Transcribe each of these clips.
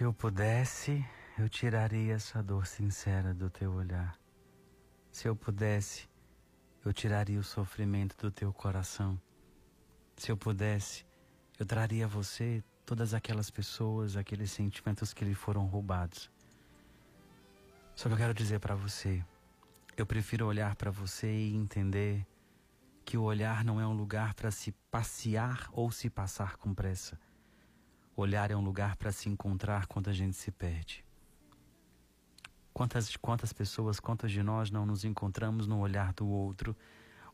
Se eu pudesse, eu tiraria essa dor sincera do teu olhar. Se eu pudesse, eu tiraria o sofrimento do teu coração. Se eu pudesse, eu traria a você todas aquelas pessoas, aqueles sentimentos que lhe foram roubados. Só que eu quero dizer para você, eu prefiro olhar para você e entender que o olhar não é um lugar para se passear ou se passar com pressa. Olhar é um lugar para se encontrar quando a gente se perde. Quantas, quantas pessoas, quantas de nós não nos encontramos no olhar do outro?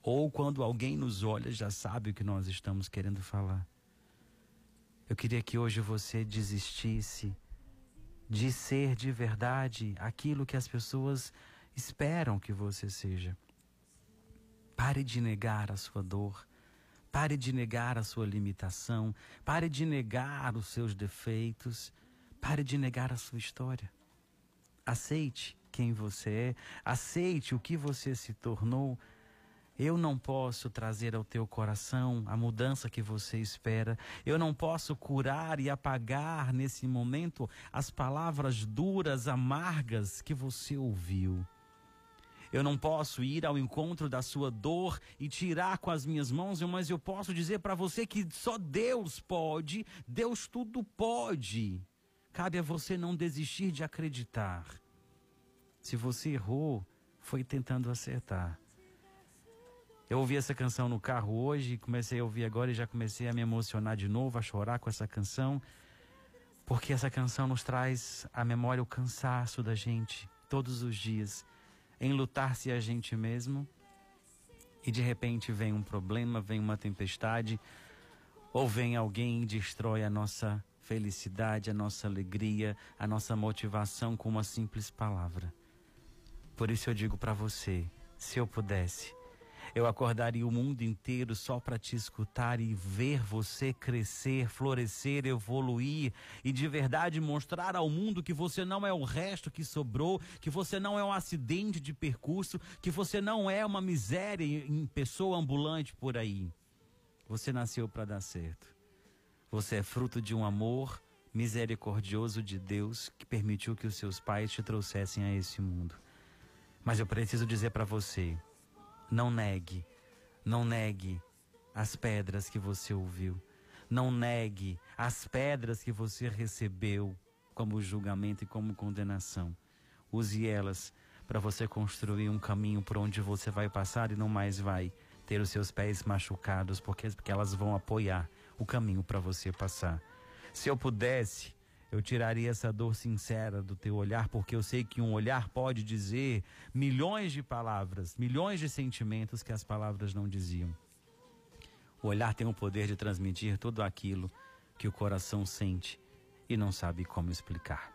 Ou quando alguém nos olha, já sabe o que nós estamos querendo falar. Eu queria que hoje você desistisse de ser de verdade aquilo que as pessoas esperam que você seja. Pare de negar a sua dor. Pare de negar a sua limitação. Pare de negar os seus defeitos. Pare de negar a sua história. Aceite quem você é. Aceite o que você se tornou. Eu não posso trazer ao teu coração a mudança que você espera. Eu não posso curar e apagar nesse momento as palavras duras, amargas que você ouviu. Eu não posso ir ao encontro da sua dor e tirar com as minhas mãos, mas eu posso dizer para você que só Deus pode, Deus tudo pode. Cabe a você não desistir de acreditar. Se você errou, foi tentando acertar. Eu ouvi essa canção no carro hoje, comecei a ouvir agora e já comecei a me emocionar de novo, a chorar com essa canção, porque essa canção nos traz à memória o cansaço da gente todos os dias em lutar-se a gente mesmo e de repente vem um problema, vem uma tempestade, ou vem alguém e destrói a nossa felicidade, a nossa alegria, a nossa motivação com uma simples palavra. Por isso eu digo para você, se eu pudesse, eu acordaria o mundo inteiro só para te escutar e ver você crescer, florescer, evoluir e de verdade mostrar ao mundo que você não é o resto que sobrou, que você não é um acidente de percurso, que você não é uma miséria em pessoa ambulante por aí. Você nasceu para dar certo. Você é fruto de um amor misericordioso de Deus que permitiu que os seus pais te trouxessem a esse mundo. Mas eu preciso dizer para você, não negue, não negue as pedras que você ouviu. Não negue as pedras que você recebeu como julgamento e como condenação. Use elas para você construir um caminho por onde você vai passar e não mais vai ter os seus pés machucados, porque, porque elas vão apoiar o caminho para você passar. Se eu pudesse, eu tiraria essa dor sincera do teu olhar, porque eu sei que um olhar pode dizer milhões de palavras, milhões de sentimentos que as palavras não diziam. O olhar tem o poder de transmitir tudo aquilo que o coração sente e não sabe como explicar.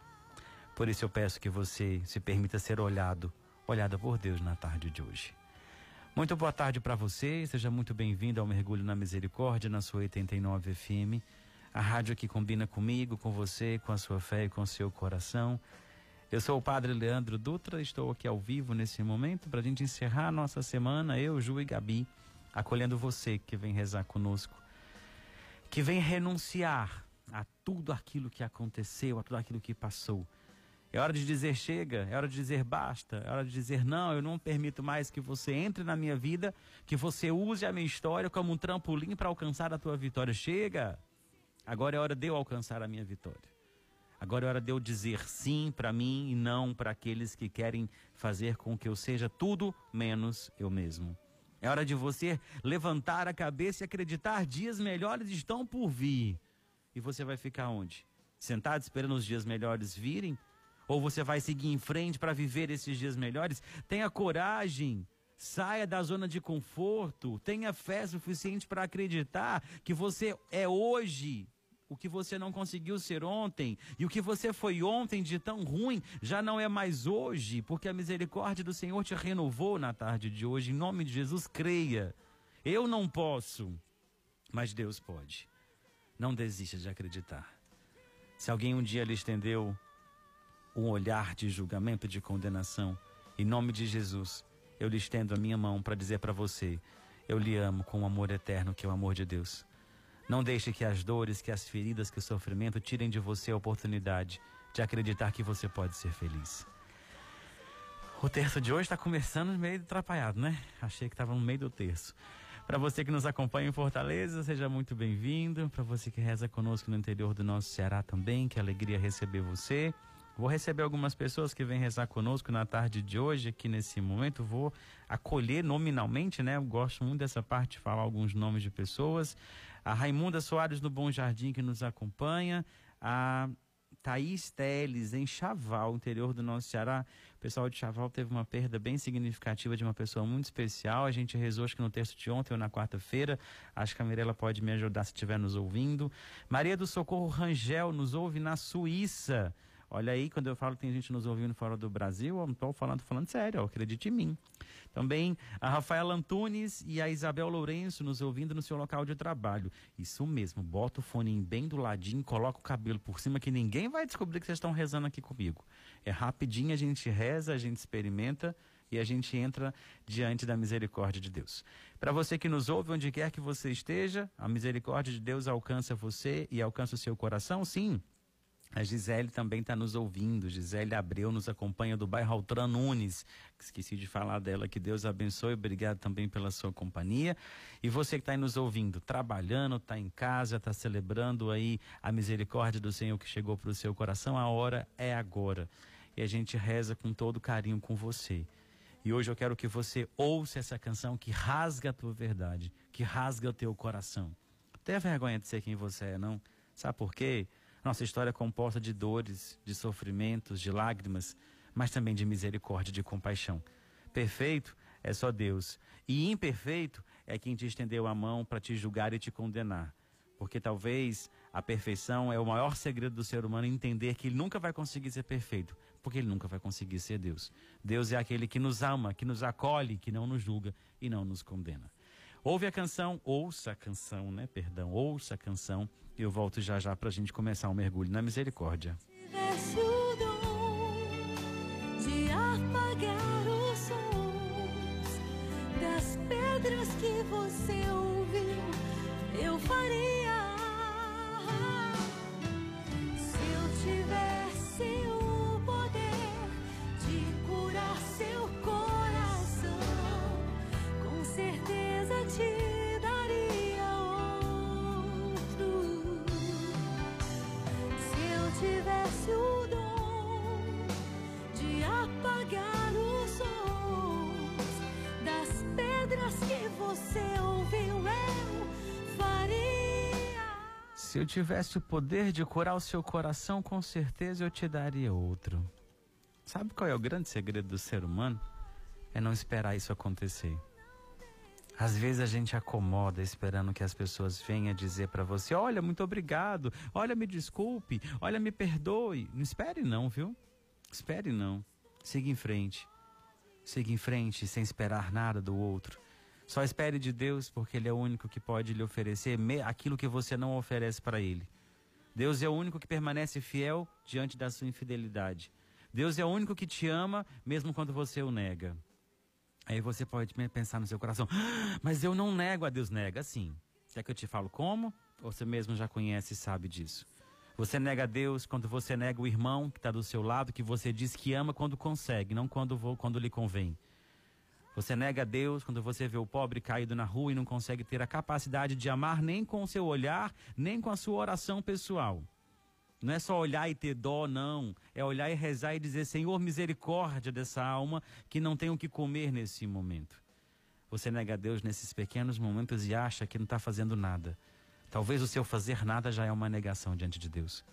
Por isso eu peço que você se permita ser olhado, olhada por Deus na tarde de hoje. Muito boa tarde para você, seja muito bem-vindo ao Mergulho na Misericórdia na sua 89 FM a rádio que combina comigo, com você, com a sua fé e com o seu coração. Eu sou o Padre Leandro Dutra, estou aqui ao vivo nesse momento para a gente encerrar a nossa semana, eu, Ju e Gabi, acolhendo você que vem rezar conosco, que vem renunciar a tudo aquilo que aconteceu, a tudo aquilo que passou. É hora de dizer chega, é hora de dizer basta, é hora de dizer não, eu não permito mais que você entre na minha vida, que você use a minha história como um trampolim para alcançar a tua vitória. Chega! Agora é hora de eu alcançar a minha vitória. Agora é hora de eu dizer sim para mim e não para aqueles que querem fazer com que eu seja tudo menos eu mesmo. É hora de você levantar a cabeça e acreditar dias melhores estão por vir. E você vai ficar onde? Sentado esperando os dias melhores virem? Ou você vai seguir em frente para viver esses dias melhores? Tenha coragem Saia da zona de conforto, tenha fé suficiente para acreditar que você é hoje o que você não conseguiu ser ontem, e o que você foi ontem de tão ruim já não é mais hoje, porque a misericórdia do Senhor te renovou na tarde de hoje. Em nome de Jesus, creia. Eu não posso, mas Deus pode. Não desista de acreditar. Se alguém um dia lhe estendeu um olhar de julgamento, de condenação, em nome de Jesus, eu lhe estendo a minha mão para dizer para você: eu lhe amo com o um amor eterno que é o amor de Deus. Não deixe que as dores, que as feridas, que o sofrimento tirem de você a oportunidade de acreditar que você pode ser feliz. O terço de hoje está começando meio atrapalhado, né? Achei que estava no meio do terço. Para você que nos acompanha em Fortaleza, seja muito bem-vindo. Para você que reza conosco no interior do nosso Ceará também, que alegria receber você. Vou receber algumas pessoas que vêm rezar conosco na tarde de hoje, aqui nesse momento. Vou acolher nominalmente, né? Eu gosto muito dessa parte de falar alguns nomes de pessoas. A Raimunda Soares do Bom Jardim, que nos acompanha. A Thaís Teles, em Chaval, interior do nosso Ceará. O pessoal de Chaval teve uma perda bem significativa de uma pessoa muito especial. A gente rezou, acho que no texto de ontem ou na quarta-feira. Acho que a Mirella pode me ajudar se estiver nos ouvindo. Maria do Socorro Rangel nos ouve na Suíça. Olha aí, quando eu falo que tem gente nos ouvindo fora do Brasil, eu não estou falando, falando sério, acredite em mim. Também a Rafaela Antunes e a Isabel Lourenço nos ouvindo no seu local de trabalho. Isso mesmo, bota o fone bem do ladinho, coloca o cabelo por cima que ninguém vai descobrir que vocês estão rezando aqui comigo. É rapidinho, a gente reza, a gente experimenta e a gente entra diante da misericórdia de Deus. Para você que nos ouve, onde quer que você esteja, a misericórdia de Deus alcança você e alcança o seu coração, sim. A Gisele também está nos ouvindo. Gisele Abreu nos acompanha do bairro Altran Nunes. Esqueci de falar dela. Que Deus abençoe. Obrigado também pela sua companhia. E você que está aí nos ouvindo, trabalhando, está em casa, está celebrando aí a misericórdia do Senhor que chegou para o seu coração. A hora é agora. E a gente reza com todo carinho com você. E hoje eu quero que você ouça essa canção que rasga a tua verdade, que rasga o teu coração. Tenha vergonha de ser quem você é, não? Sabe por quê? Nossa história é composta de dores, de sofrimentos, de lágrimas, mas também de misericórdia, de compaixão. Perfeito é só Deus. E imperfeito é quem te estendeu a mão para te julgar e te condenar. Porque talvez a perfeição é o maior segredo do ser humano entender que ele nunca vai conseguir ser perfeito, porque ele nunca vai conseguir ser Deus. Deus é aquele que nos ama, que nos acolhe, que não nos julga e não nos condena. Ouve a canção, ouça a canção, né? Perdão, ouça a canção. E eu volto já já para a gente começar o um mergulho na misericórdia. Tivesse o dom de apagar os sons das pedras que você ouviu, eu faria. Se eu tivesse o poder de curar o seu coração, com certeza eu te daria outro. Sabe qual é o grande segredo do ser humano? É não esperar isso acontecer. Às vezes a gente acomoda esperando que as pessoas venham dizer para você: Olha, muito obrigado, olha, me desculpe, olha, me perdoe. Não espere, não, viu? Espere, não. Siga em frente. Siga em frente sem esperar nada do outro. Só espere de Deus, porque Ele é o único que pode lhe oferecer aquilo que você não oferece para Ele. Deus é o único que permanece fiel diante da sua infidelidade. Deus é o único que te ama, mesmo quando você o nega. Aí você pode pensar no seu coração, ah, mas eu não nego a Deus, nega sim. Quer que eu te falo como? Você mesmo já conhece e sabe disso. Você nega a Deus quando você nega o irmão que está do seu lado, que você diz que ama quando consegue, não quando, quando lhe convém. Você nega a Deus quando você vê o pobre caído na rua e não consegue ter a capacidade de amar nem com o seu olhar, nem com a sua oração pessoal. Não é só olhar e ter dó, não. É olhar e rezar e dizer: Senhor, misericórdia dessa alma que não tem o que comer nesse momento. Você nega a Deus nesses pequenos momentos e acha que não está fazendo nada. Talvez o seu fazer nada já é uma negação diante de Deus.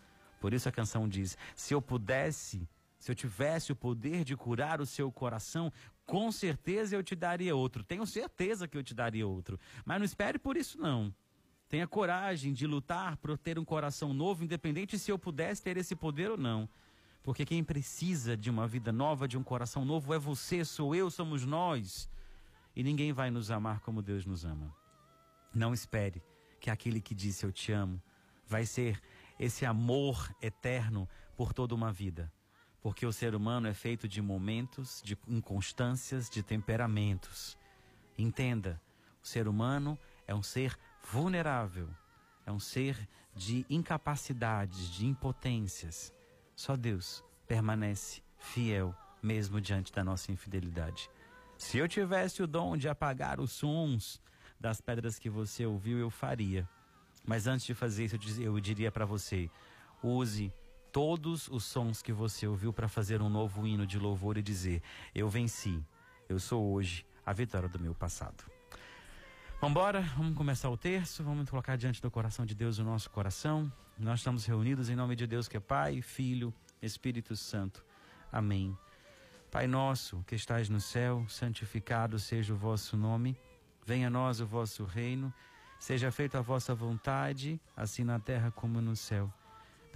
Por isso a canção diz: Se eu pudesse, se eu tivesse o poder de curar o seu coração, com certeza eu te daria outro. Tenho certeza que eu te daria outro. Mas não espere por isso, não. Tenha coragem de lutar por ter um coração novo, independente se eu pudesse ter esse poder ou não. Porque quem precisa de uma vida nova, de um coração novo, é você, sou eu, somos nós. E ninguém vai nos amar como Deus nos ama. Não espere que aquele que disse eu te amo vai ser esse amor eterno por toda uma vida porque o ser humano é feito de momentos, de inconstâncias, de temperamentos. Entenda, o ser humano é um ser vulnerável, é um ser de incapacidades, de impotências. Só Deus permanece fiel mesmo diante da nossa infidelidade. Se eu tivesse o dom de apagar os sons das pedras que você ouviu, eu faria. Mas antes de fazer isso, eu diria para você: use todos os sons que você ouviu para fazer um novo hino de louvor e dizer: Eu venci, eu sou hoje a vitória do meu passado. Vamos embora, vamos começar o terço, vamos colocar diante do coração de Deus o nosso coração. Nós estamos reunidos em nome de Deus que é Pai, Filho, Espírito Santo. Amém. Pai nosso que estais no céu, santificado seja o vosso nome. Venha a nós o vosso reino. Seja feita a vossa vontade, assim na terra como no céu.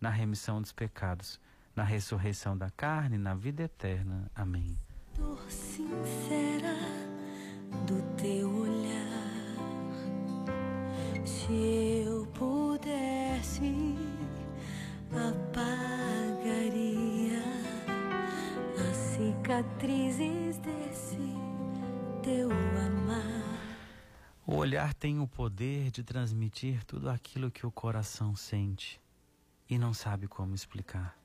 na remissão dos pecados, na ressurreição da carne, na vida eterna. Amém. Dor sincera do teu olhar, se eu pudesse, apagaria as cicatrizes desse teu amar. O olhar tem o poder de transmitir tudo aquilo que o coração sente e não sabe como explicar.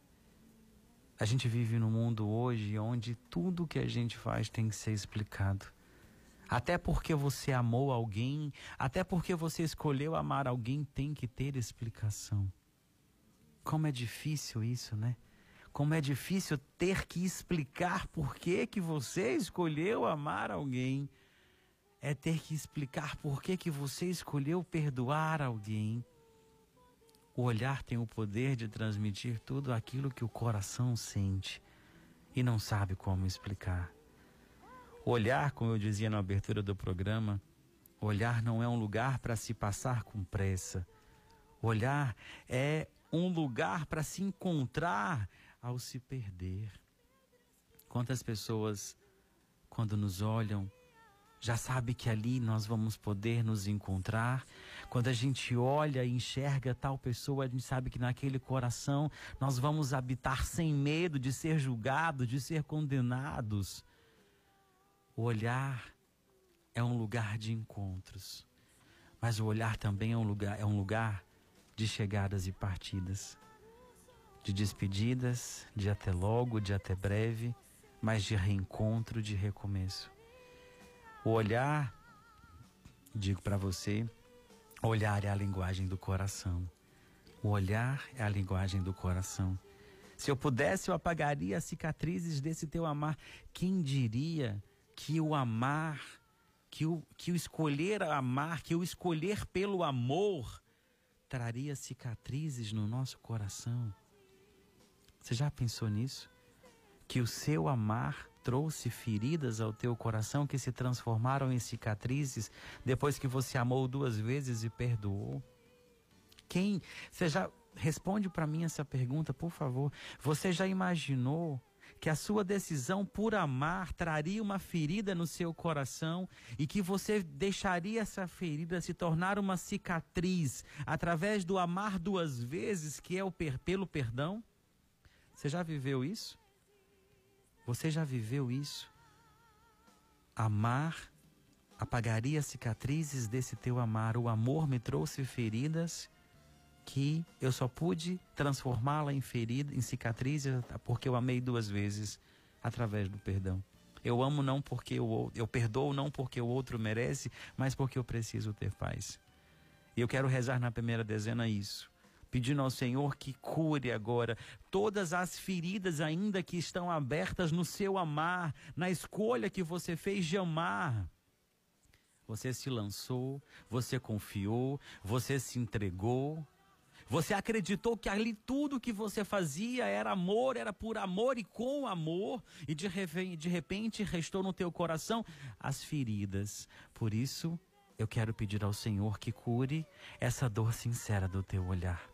A gente vive num mundo hoje onde tudo que a gente faz tem que ser explicado. Até porque você amou alguém, até porque você escolheu amar alguém, tem que ter explicação. Como é difícil isso, né? Como é difícil ter que explicar por que, que você escolheu amar alguém. É ter que explicar por que, que você escolheu perdoar alguém. O olhar tem o poder de transmitir tudo aquilo que o coração sente e não sabe como explicar. Olhar, como eu dizia na abertura do programa, olhar não é um lugar para se passar com pressa. Olhar é um lugar para se encontrar ao se perder. Quantas pessoas, quando nos olham, já sabe que ali nós vamos poder nos encontrar. Quando a gente olha e enxerga tal pessoa, a gente sabe que naquele coração nós vamos habitar sem medo de ser julgados, de ser condenados. O olhar é um lugar de encontros, mas o olhar também é um lugar, é um lugar de chegadas e partidas, de despedidas, de até logo, de até breve, mas de reencontro, de recomeço. O olhar, digo para você, olhar é a linguagem do coração. O olhar é a linguagem do coração. Se eu pudesse, eu apagaria as cicatrizes desse teu amar. Quem diria que o amar, que o, que o escolher amar, que o escolher pelo amor, traria cicatrizes no nosso coração? Você já pensou nisso? Que o seu amar trouxe feridas ao teu coração que se transformaram em cicatrizes depois que você amou duas vezes e perdoou? Quem? Você já responde para mim essa pergunta, por favor. Você já imaginou que a sua decisão por amar traria uma ferida no seu coração e que você deixaria essa ferida se tornar uma cicatriz através do amar duas vezes, que é o per pelo perdão? Você já viveu isso? Você já viveu isso? Amar apagaria cicatrizes desse teu amar. O amor me trouxe feridas que eu só pude transformá-la em ferida, em cicatrizes, porque eu amei duas vezes através do perdão. Eu amo não porque eu, eu perdoo não porque o outro merece, mas porque eu preciso ter paz. E eu quero rezar na primeira dezena isso pedindo ao Senhor que cure agora todas as feridas ainda que estão abertas no seu amar, na escolha que você fez de amar. Você se lançou, você confiou, você se entregou. Você acreditou que ali tudo que você fazia era amor, era por amor e com amor, e de, de repente restou no teu coração as feridas. Por isso, eu quero pedir ao Senhor que cure essa dor sincera do teu olhar.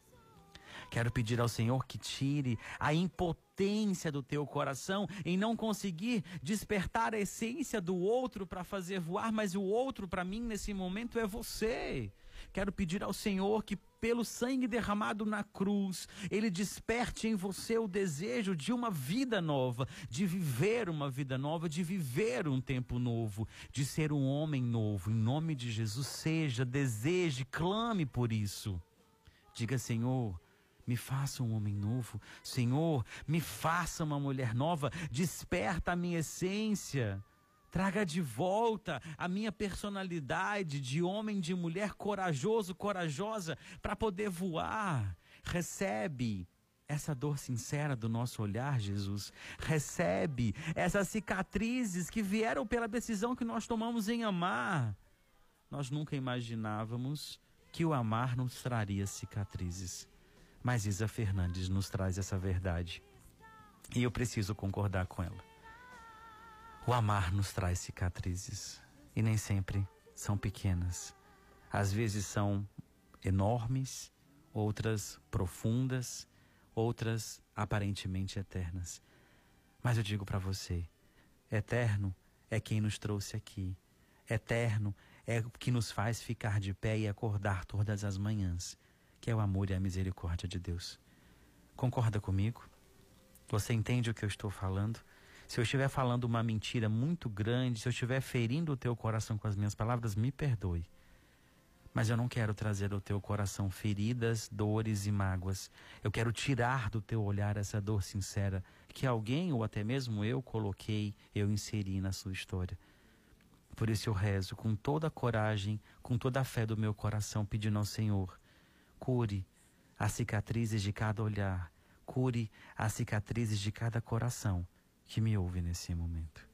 Quero pedir ao Senhor que tire a impotência do teu coração em não conseguir despertar a essência do outro para fazer voar, mas o outro para mim nesse momento é você. Quero pedir ao Senhor que, pelo sangue derramado na cruz, Ele desperte em você o desejo de uma vida nova, de viver uma vida nova, de viver um tempo novo, de ser um homem novo. Em nome de Jesus, seja, deseje, clame por isso. Diga, Senhor, me faça um homem novo. Senhor, me faça uma mulher nova. Desperta a minha essência. Traga de volta a minha personalidade de homem, de mulher corajoso, corajosa, para poder voar. Recebe essa dor sincera do nosso olhar, Jesus. Recebe essas cicatrizes que vieram pela decisão que nós tomamos em amar. Nós nunca imaginávamos que o amar nos traria cicatrizes. Mas Isa Fernandes nos traz essa verdade. E eu preciso concordar com ela. O amar nos traz cicatrizes. E nem sempre são pequenas. Às vezes são enormes, outras profundas, outras aparentemente eternas. Mas eu digo para você: eterno é quem nos trouxe aqui. Eterno é o que nos faz ficar de pé e acordar todas as manhãs que é o amor e a misericórdia de Deus. Concorda comigo? Você entende o que eu estou falando? Se eu estiver falando uma mentira muito grande, se eu estiver ferindo o teu coração com as minhas palavras, me perdoe. Mas eu não quero trazer ao teu coração feridas, dores e mágoas. Eu quero tirar do teu olhar essa dor sincera que alguém ou até mesmo eu coloquei, eu inseri na sua história. Por isso eu rezo com toda a coragem, com toda a fé do meu coração, pedindo ao Senhor Cure as cicatrizes de cada olhar, cure as cicatrizes de cada coração que me ouve nesse momento.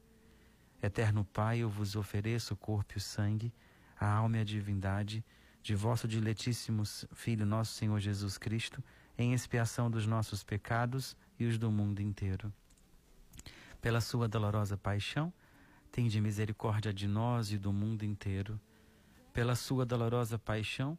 Eterno Pai, eu vos ofereço o corpo e o sangue, a alma e a divindade de vosso diletíssimo Filho, nosso Senhor Jesus Cristo, em expiação dos nossos pecados e os do mundo inteiro. Pela sua dolorosa paixão, tende misericórdia de nós e do mundo inteiro. Pela sua dolorosa paixão,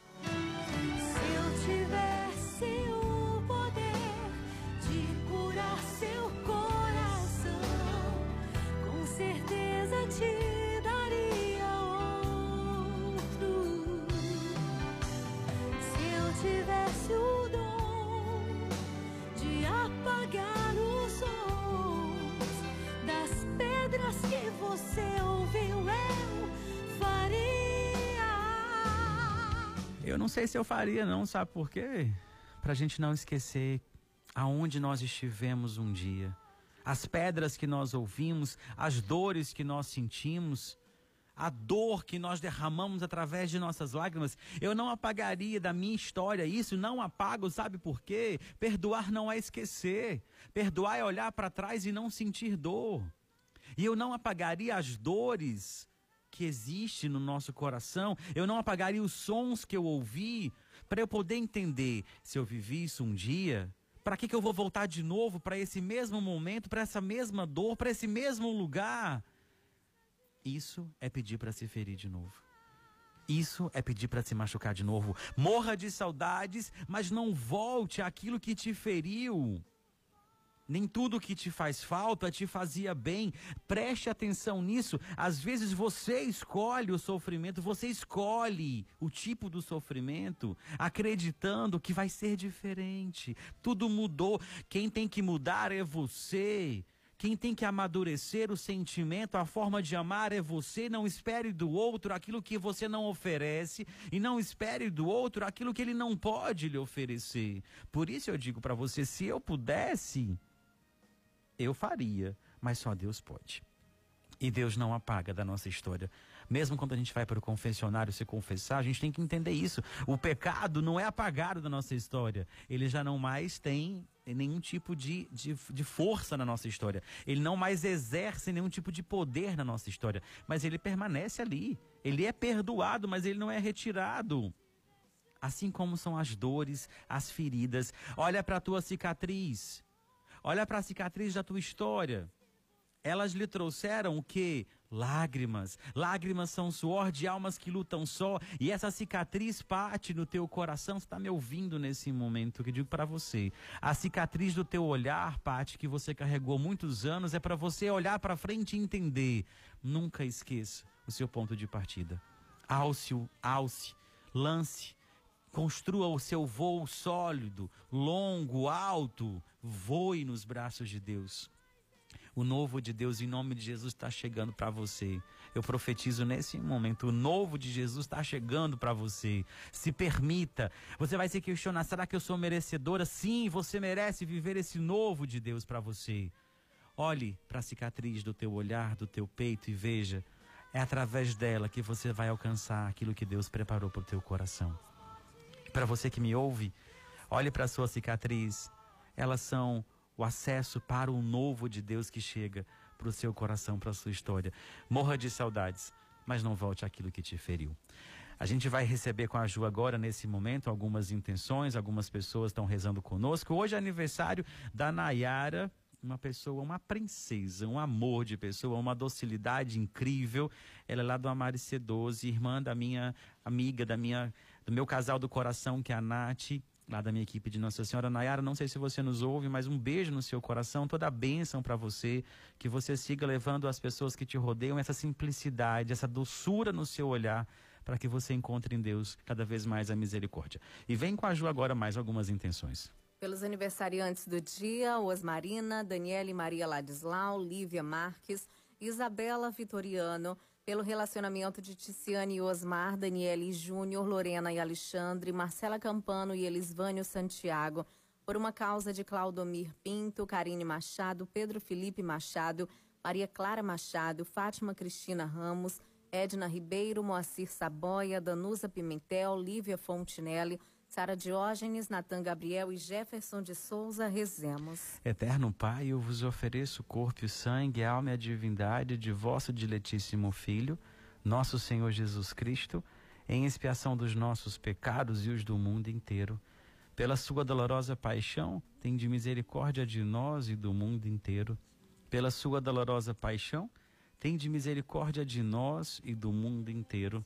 Eu não sei se eu faria, não, sabe por quê? Pra gente não esquecer aonde nós estivemos um dia, as pedras que nós ouvimos, as dores que nós sentimos, a dor que nós derramamos através de nossas lágrimas. Eu não apagaria da minha história isso, não apago, sabe por quê? Perdoar não é esquecer, perdoar é olhar para trás e não sentir dor. E eu não apagaria as dores que existe no nosso coração, eu não apagaria os sons que eu ouvi, para eu poder entender se eu vivi isso um dia, para que, que eu vou voltar de novo para esse mesmo momento, para essa mesma dor, para esse mesmo lugar? Isso é pedir para se ferir de novo. Isso é pedir para se machucar de novo. Morra de saudades, mas não volte àquilo que te feriu. Nem tudo que te faz falta te fazia bem. Preste atenção nisso. Às vezes você escolhe o sofrimento, você escolhe o tipo do sofrimento, acreditando que vai ser diferente. Tudo mudou. Quem tem que mudar é você. Quem tem que amadurecer o sentimento, a forma de amar é você. Não espere do outro aquilo que você não oferece e não espere do outro aquilo que ele não pode lhe oferecer. Por isso eu digo para você: se eu pudesse, eu faria, mas só Deus pode. E Deus não apaga da nossa história. Mesmo quando a gente vai para o confessionário se confessar, a gente tem que entender isso. O pecado não é apagado da nossa história. Ele já não mais tem nenhum tipo de, de, de, força na nossa história. Ele não mais exerce nenhum tipo de poder na nossa história. Mas ele permanece ali. Ele é perdoado, mas ele não é retirado. Assim como são as dores, as feridas. Olha para a tua cicatriz. Olha para a cicatriz da tua história. Elas lhe trouxeram o que? Lágrimas. Lágrimas são suor de almas que lutam só. E essa cicatriz parte no teu coração. Você está me ouvindo nesse momento que digo para você. A cicatriz do teu olhar, parte que você carregou muitos anos, é para você olhar para frente e entender. Nunca esqueça o seu ponto de partida. Alce, alce, lance Construa o seu voo sólido, longo, alto. Voe nos braços de Deus. O novo de Deus, em nome de Jesus, está chegando para você. Eu profetizo nesse momento: o novo de Jesus está chegando para você. Se permita. Você vai se questionar: será que eu sou merecedora? Sim, você merece viver esse novo de Deus para você. Olhe para a cicatriz do teu olhar, do teu peito e veja: é através dela que você vai alcançar aquilo que Deus preparou para o teu coração. Para você que me ouve, olhe para a sua cicatriz. Elas são o acesso para o novo de Deus que chega para o seu coração, para a sua história. Morra de saudades, mas não volte àquilo que te feriu. A gente vai receber com a Ju agora, nesse momento, algumas intenções, algumas pessoas estão rezando conosco. Hoje é aniversário da Nayara, uma pessoa, uma princesa, um amor de pessoa, uma docilidade incrível. Ela é lá do Amare C12, irmã da minha amiga, da minha do meu casal do coração, que é a Nath, lá da minha equipe de Nossa Senhora. Nayara, não sei se você nos ouve, mas um beijo no seu coração, toda a bênção para você, que você siga levando as pessoas que te rodeiam essa simplicidade, essa doçura no seu olhar, para que você encontre em Deus cada vez mais a misericórdia. E vem com a Ju agora mais algumas intenções. Pelos aniversariantes do dia, Osmarina, Daniele Maria Ladislau, Lívia Marques, Isabela Vitoriano, pelo relacionamento de Ticiane e Osmar, Daniele Júnior, Lorena e Alexandre, Marcela Campano e Elisvânio Santiago, por uma causa de Claudomir Pinto, Karine Machado, Pedro Felipe Machado, Maria Clara Machado, Fátima Cristina Ramos, Edna Ribeiro, Moacir Saboia, Danusa Pimentel, Lívia Fontinelli, Sara Diógenes, Natan Gabriel e Jefferson de Souza, rezemos. Eterno Pai, eu vos ofereço o corpo e o sangue, a alma e a divindade de vosso diletíssimo Filho, nosso Senhor Jesus Cristo, em expiação dos nossos pecados e os do mundo inteiro. Pela sua dolorosa paixão, tem de misericórdia de nós e do mundo inteiro. Pela sua dolorosa paixão, tem de misericórdia de nós e do mundo inteiro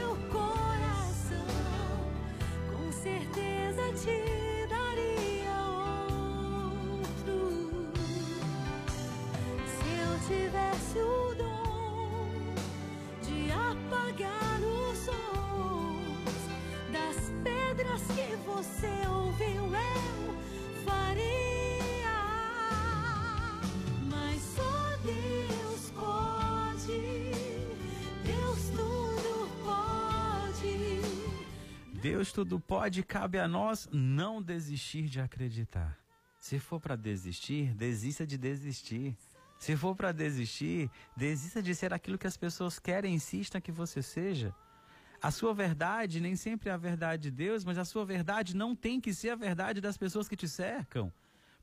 Deus tudo pode, cabe a nós não desistir de acreditar. Se for para desistir, desista de desistir. Se for para desistir, desista de ser aquilo que as pessoas querem, insista que você seja. A sua verdade nem sempre é a verdade de Deus, mas a sua verdade não tem que ser a verdade das pessoas que te cercam.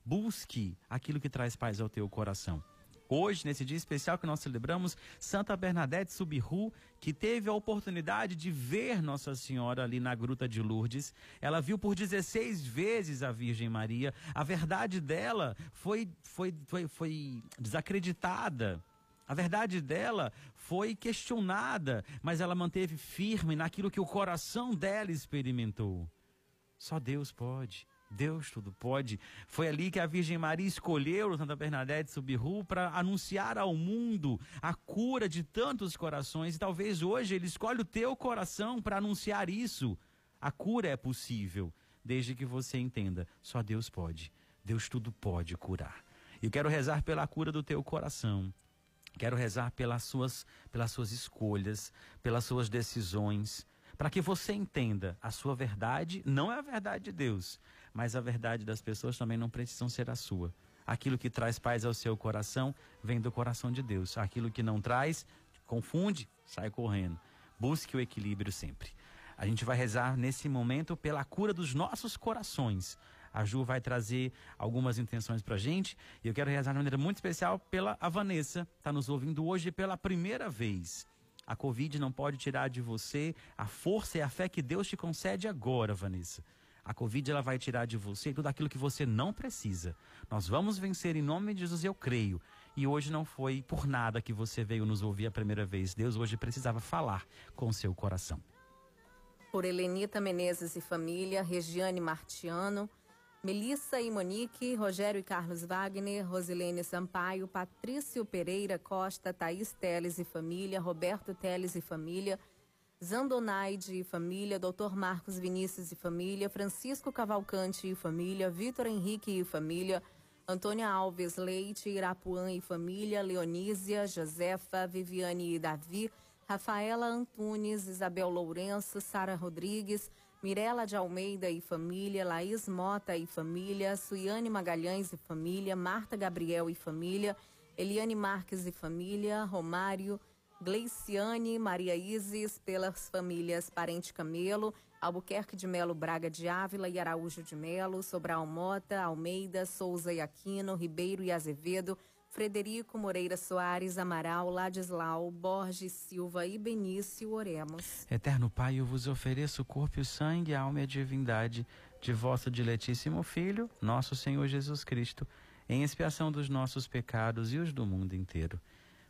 Busque aquilo que traz paz ao teu coração. Hoje, nesse dia especial que nós celebramos, Santa Bernadette Subiru, que teve a oportunidade de ver Nossa Senhora ali na Gruta de Lourdes. Ela viu por 16 vezes a Virgem Maria. A verdade dela foi, foi, foi, foi desacreditada. A verdade dela foi questionada, mas ela manteve firme naquilo que o coração dela experimentou. Só Deus pode. Deus tudo pode. Foi ali que a Virgem Maria escolheu Santa Bernadette Subiru para anunciar ao mundo a cura de tantos corações. E talvez hoje ele escolhe o teu coração para anunciar isso. A cura é possível, desde que você entenda, só Deus pode. Deus tudo pode curar. Eu quero rezar pela cura do teu coração. Quero rezar pelas suas, pelas suas escolhas, pelas suas decisões, para que você entenda a sua verdade não é a verdade de Deus, mas a verdade das pessoas também não precisam ser a sua. Aquilo que traz paz ao seu coração vem do coração de Deus. Aquilo que não traz, confunde, sai correndo. Busque o equilíbrio sempre. A gente vai rezar nesse momento pela cura dos nossos corações. A Ju vai trazer algumas intenções para a gente. E eu quero rezar de maneira muito especial pela a Vanessa, está nos ouvindo hoje pela primeira vez. A Covid não pode tirar de você a força e a fé que Deus te concede agora, Vanessa. A Covid ela vai tirar de você tudo aquilo que você não precisa. Nós vamos vencer em nome de Jesus, eu creio. E hoje não foi por nada que você veio nos ouvir a primeira vez. Deus hoje precisava falar com seu coração. Por Helenita Menezes e família, Regiane Martiano, Melissa e Monique, Rogério e Carlos Wagner, Rosilene Sampaio, Patrício Pereira Costa, Thaís Teles e família, Roberto Teles e família, Zandonaide e família, Dr. Marcos Vinícius e família, Francisco Cavalcante e família, Vitor Henrique e família, Antônia Alves Leite, Irapuã e família, Leonísia, Josefa, Viviane e Davi, Rafaela Antunes, Isabel Lourenço, Sara Rodrigues, Mirela de Almeida e família, Laís Mota e família, Suiane Magalhães e família, Marta Gabriel e família, Eliane Marques e família, Romário, Gleiciane, Maria Isis, pelas famílias Parente Camelo, Albuquerque de Melo Braga de Ávila e Araújo de Melo, Sobral Mota, Almeida, Souza e Aquino, Ribeiro e Azevedo, Frederico Moreira Soares, Amaral, Ladislau, Borges Silva e Benício Oremos. Eterno Pai, eu vos ofereço o corpo e o sangue, a alma e a divindade de vosso diletíssimo Filho, nosso Senhor Jesus Cristo, em expiação dos nossos pecados e os do mundo inteiro.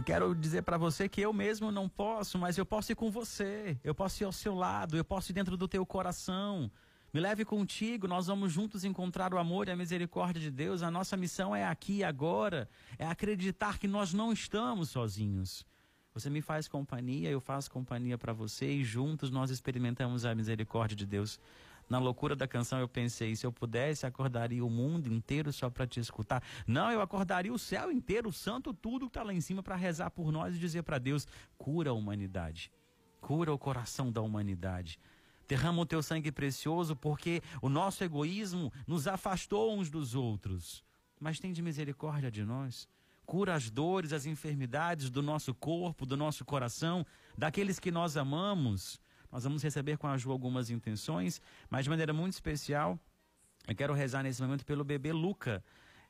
Eu quero dizer para você que eu mesmo não posso, mas eu posso ir com você. Eu posso ir ao seu lado, eu posso ir dentro do teu coração. Me leve contigo, nós vamos juntos encontrar o amor e a misericórdia de Deus. A nossa missão é aqui e agora, é acreditar que nós não estamos sozinhos. Você me faz companhia, eu faço companhia para você e juntos nós experimentamos a misericórdia de Deus Na loucura da canção eu pensei, se eu pudesse, acordaria o mundo inteiro só para te escutar. Não, eu acordaria o céu inteiro, o santo tudo que está lá em cima para rezar por nós e dizer para Deus: cura a humanidade, cura o coração da humanidade. Derrama o teu sangue precioso, porque o nosso egoísmo nos afastou uns dos outros. Mas tem de misericórdia de nós. Cura as dores, as enfermidades do nosso corpo, do nosso coração, daqueles que nós amamos. Nós vamos receber com a Ju algumas intenções, mas de maneira muito especial, eu quero rezar nesse momento pelo bebê Luca.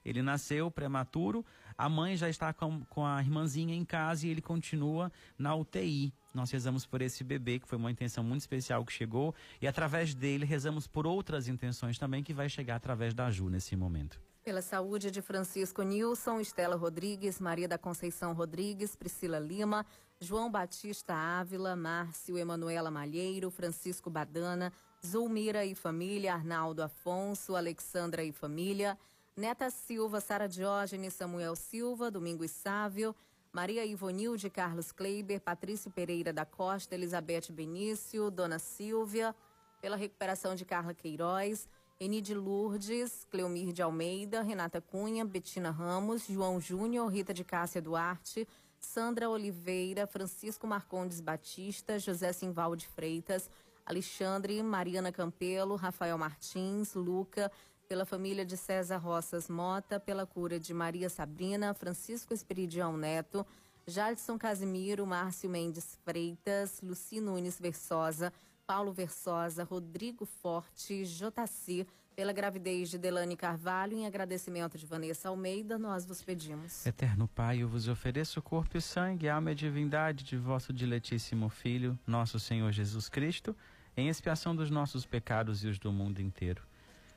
Ele nasceu prematuro, a mãe já está com, com a irmãzinha em casa e ele continua na UTI. Nós rezamos por esse bebê, que foi uma intenção muito especial que chegou, e através dele rezamos por outras intenções também que vai chegar através da Ju nesse momento. Pela saúde de Francisco Nilson, Estela Rodrigues, Maria da Conceição Rodrigues, Priscila Lima, João Batista Ávila, Márcio Emanuela Malheiro, Francisco Badana, Zulmira e família, Arnaldo Afonso, Alexandra e família, Neta Silva, Sara Diógenes, Samuel Silva, Domingos Sávio, Maria Ivonilde Carlos Kleiber, Patrício Pereira da Costa, Elizabeth Benício, Dona Silvia, pela recuperação de Carla Queiroz, Enide Lourdes, Cleomir de Almeida, Renata Cunha, Betina Ramos, João Júnior, Rita de Cássia Duarte, Sandra Oliveira, Francisco Marcondes Batista, José Simval de Freitas, Alexandre, Mariana Campelo, Rafael Martins, Luca, pela família de César Roças Mota, pela cura de Maria Sabrina, Francisco Esperidião Neto, Jadson Casimiro, Márcio Mendes Freitas, Luci Nunes Versosa, Paulo Versosa, Rodrigo Forte, Jotaci, pela gravidez de Delane Carvalho, em agradecimento de Vanessa Almeida, nós vos pedimos. Eterno Pai, eu vos ofereço o corpo e sangue, alma e divindade de vosso diletíssimo Filho, nosso Senhor Jesus Cristo, em expiação dos nossos pecados e os do mundo inteiro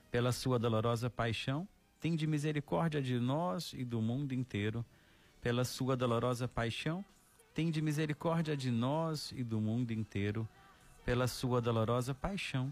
pela sua dolorosa paixão, tem de misericórdia de nós e do mundo inteiro. Pela sua dolorosa paixão, tem de misericórdia de nós e do mundo inteiro. Pela sua dolorosa paixão,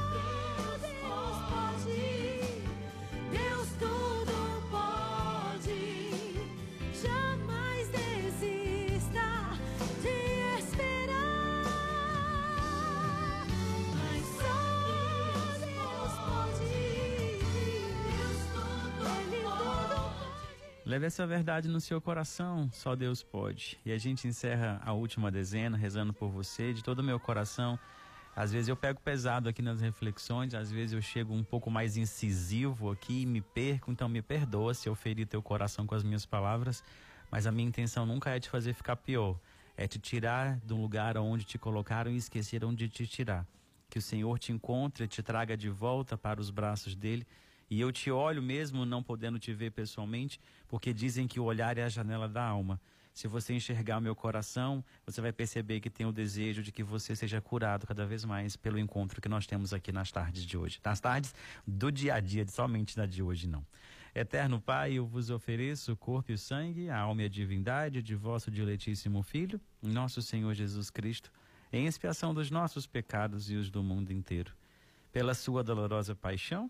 Leve essa verdade no seu coração, só Deus pode. E a gente encerra a última dezena rezando por você, de todo o meu coração. Às vezes eu pego pesado aqui nas reflexões, às vezes eu chego um pouco mais incisivo aqui e me perco, então me perdoa se eu ferir teu coração com as minhas palavras, mas a minha intenção nunca é te fazer ficar pior, é te tirar do lugar onde te colocaram e esqueceram de te tirar. Que o Senhor te encontre, te traga de volta para os braços dele. E eu te olho mesmo não podendo te ver pessoalmente, porque dizem que o olhar é a janela da alma. Se você enxergar meu coração, você vai perceber que tem o desejo de que você seja curado cada vez mais pelo encontro que nós temos aqui nas tardes de hoje. Nas tardes do dia a dia, somente da de hoje não. Eterno Pai, eu vos ofereço o corpo e o sangue, a alma e a divindade de vosso diletíssimo Filho, nosso Senhor Jesus Cristo, em expiação dos nossos pecados e os do mundo inteiro. Pela sua dolorosa paixão,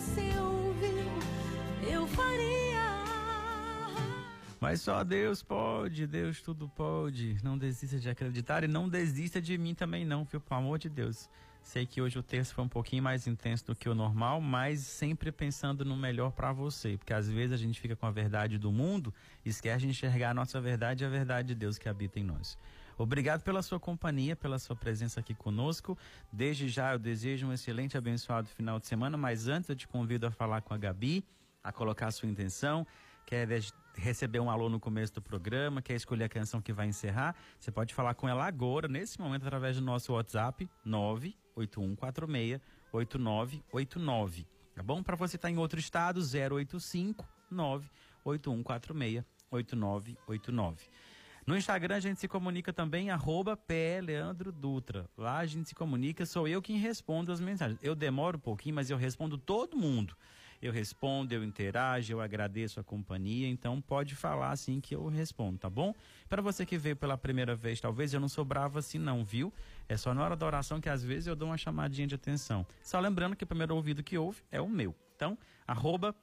você ouviu, eu faria. Mas só Deus pode, Deus tudo pode. Não desista de acreditar e não desista de mim também não, viu? Pelo amor de Deus. Sei que hoje o texto foi um pouquinho mais intenso do que o normal, mas sempre pensando no melhor para você, porque às vezes a gente fica com a verdade do mundo e esquece de enxergar a nossa verdade e a verdade de Deus que habita em nós. Obrigado pela sua companhia, pela sua presença aqui conosco. Desde já eu desejo um excelente abençoado final de semana, mas antes eu te convido a falar com a Gabi, a colocar a sua intenção. Quer receber um alô no começo do programa, quer escolher a canção que vai encerrar, você pode falar com ela agora, nesse momento, através do nosso WhatsApp 98146 8989. Tá bom? Para você estar em outro estado, 085 98146 8989. No Instagram a gente se comunica também, arroba Dutra. Lá a gente se comunica, sou eu quem respondo as mensagens. Eu demoro um pouquinho, mas eu respondo todo mundo. Eu respondo, eu interajo, eu agradeço a companhia, então pode falar assim que eu respondo, tá bom? Para você que veio pela primeira vez, talvez eu não sou bravo assim não, viu? É só na hora da oração que às vezes eu dou uma chamadinha de atenção. Só lembrando que o primeiro ouvido que ouve é o meu. Então, arroba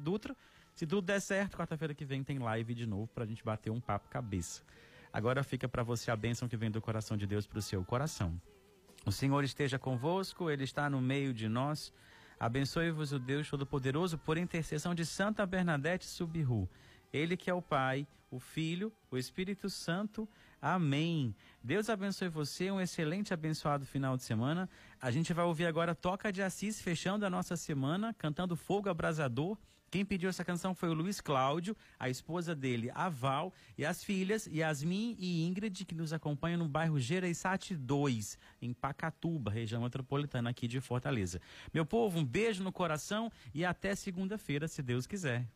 Dutra. Se tudo der certo, quarta-feira que vem tem live de novo pra gente bater um papo cabeça. Agora fica para você a bênção que vem do coração de Deus pro seu coração. O Senhor esteja convosco, Ele está no meio de nós. Abençoe-vos o Deus Todo-Poderoso por intercessão de Santa Bernadette Subiru. Ele que é o Pai, o Filho, o Espírito Santo. Amém. Deus abençoe você, um excelente abençoado final de semana. A gente vai ouvir agora Toca de Assis, fechando a nossa semana, cantando Fogo Abrasador. Quem pediu essa canção foi o Luiz Cláudio, a esposa dele, a Val, e as filhas Yasmin e Ingrid, que nos acompanham no bairro Gereissati 2, em Pacatuba, região metropolitana aqui de Fortaleza. Meu povo, um beijo no coração e até segunda-feira, se Deus quiser.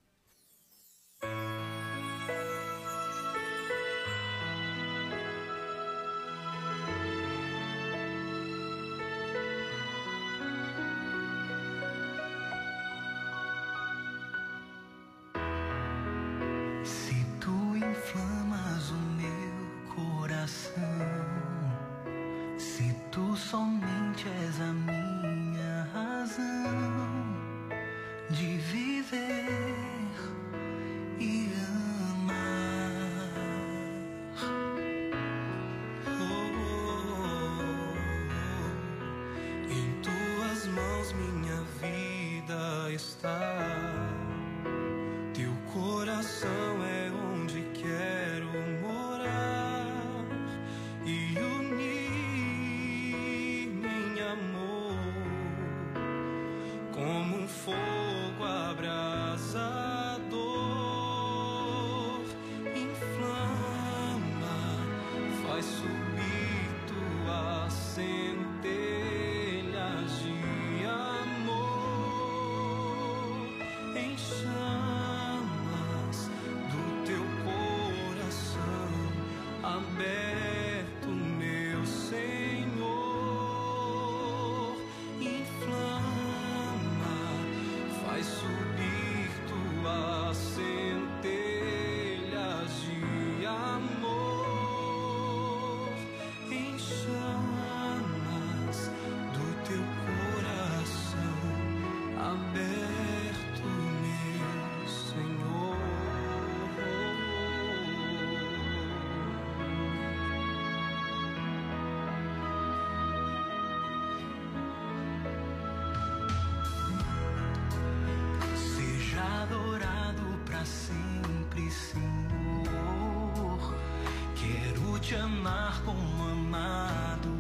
Te amar como amado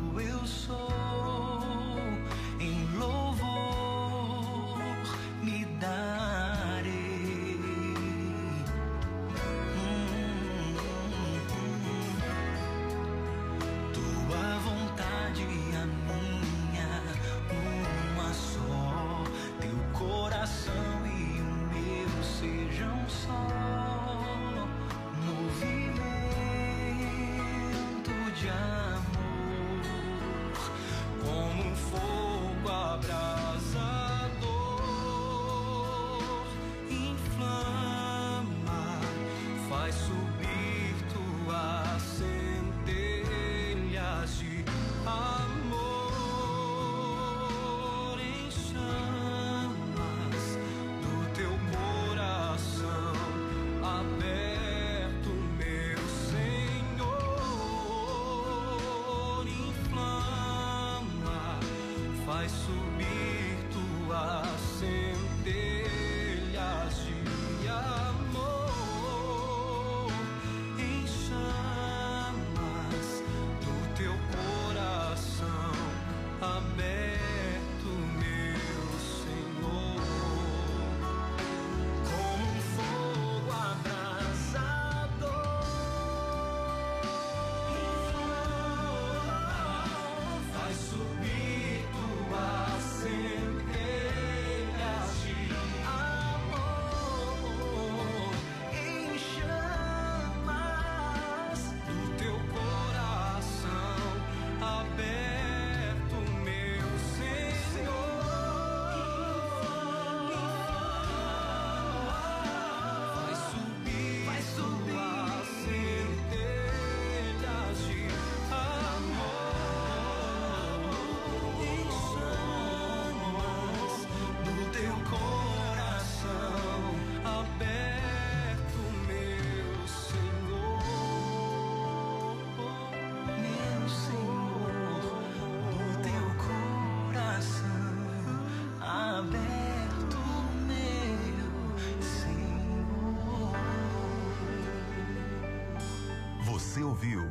ouviu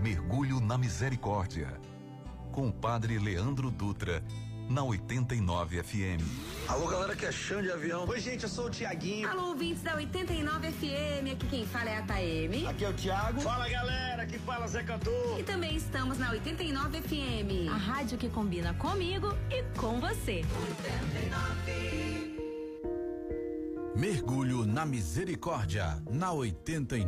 Mergulho na Misericórdia com o Padre Leandro Dutra na 89 FM. Alô, galera que é chão de avião. Oi, gente, eu sou o Tiaguinho. Alô, ouvintes da 89 FM, aqui quem fala é a Taeme. Aqui é o Thiago. Fala, galera, aqui fala Zé Cantor. E também estamos na 89 FM. A rádio que combina comigo e com você. Mergulho na Misericórdia, na 89.